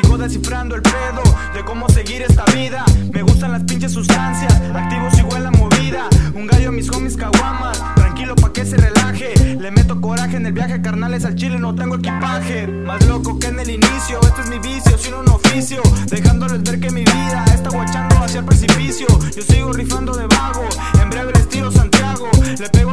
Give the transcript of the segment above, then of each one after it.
descifrando el pedo de cómo seguir esta vida. Me gustan las pinches sustancias, activo sigo en la movida. Un gallo a mis homies caguamas, tranquilo pa' que se relaje. Le meto coraje en el viaje, carnales al chile, no tengo equipaje. Más loco que en el inicio, este es mi vicio, sino un oficio. Dejándoles ver que mi vida está guachando hacia el precipicio. Yo sigo rifando de vago, en breve el estilo Santiago. Le pego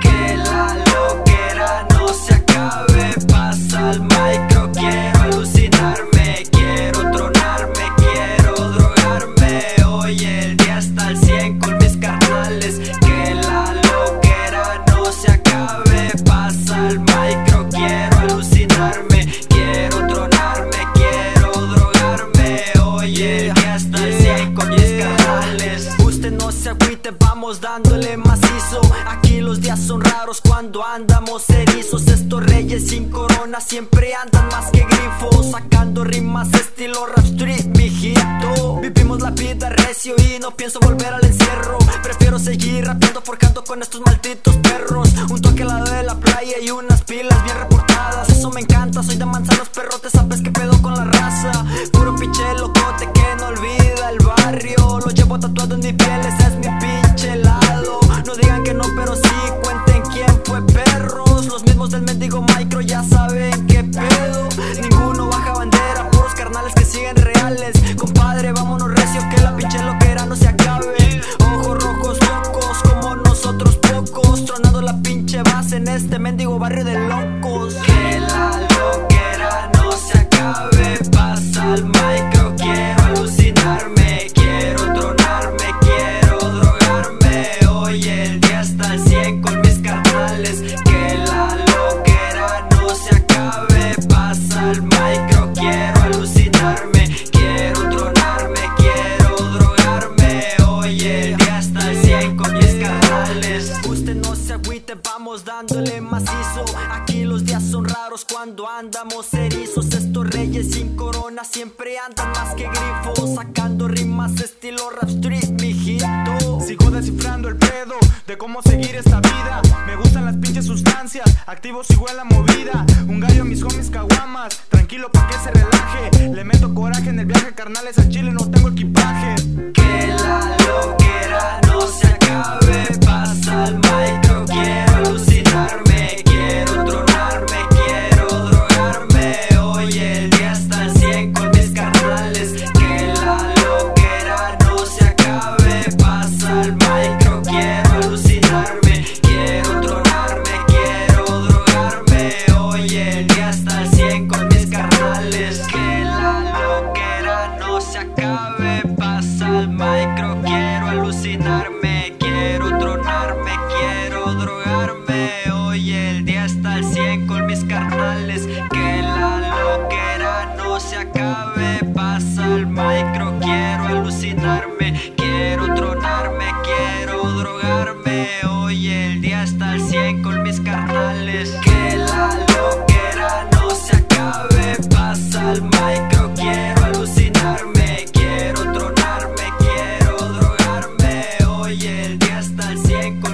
Que la loquera no se acabe, se agüite, vamos dándole macizo. Aquí los días son raros cuando andamos erizos. Estos reyes sin corona siempre andan más que grifos. Sacando rimas estilo rap street, mijito. Vivimos la vida recio y no pienso volver al encierro. Prefiero seguir rapeando, forjando con estos malditos perros. Un toque al lado de la playa y unas pilas bien reportadas. Eso me encanta, soy de manzanos perrotes, sabes que pedo con la raza. Puro pinche locote que no olvida el barrio. Lo llevo tatuado en mi piel, carnales que siguen reales. Compadre, vámonos recio que la pinche loquera no se acabe. Ojos rojos locos como nosotros pocos. Tronando la pinche base en este mendigo barrio de locos. Que la loquera no se acabe. Pasa el micro, cuando andamos erizos. Estos reyes sin corona siempre andan más que grifos. Sacando rimas estilo rap street, mijito. Sigo descifrando el pedo de cómo seguir esta vida. Me gustan las pinches sustancias, activo sigo en la movida. Un gallo a mis homies caguamas, tranquilo pa' que se relaje. Le meto coraje en el viaje, carnales al chile, no tengo equipaje. Que la loquera no se acabe. desvelarme. Hoy el día está al 100 con mis carnales. Que la loquera no se acabe. Pasa el micro, quiero alucinarme. Quiero tronarme, quiero drogarme. Hoy el día está al 100 con mis carnales. Que la loquera no se acabe. Pasa el micro, quiero alucinarme. Quiero tronarme, quiero drogarme. Hoy el día está al 100 con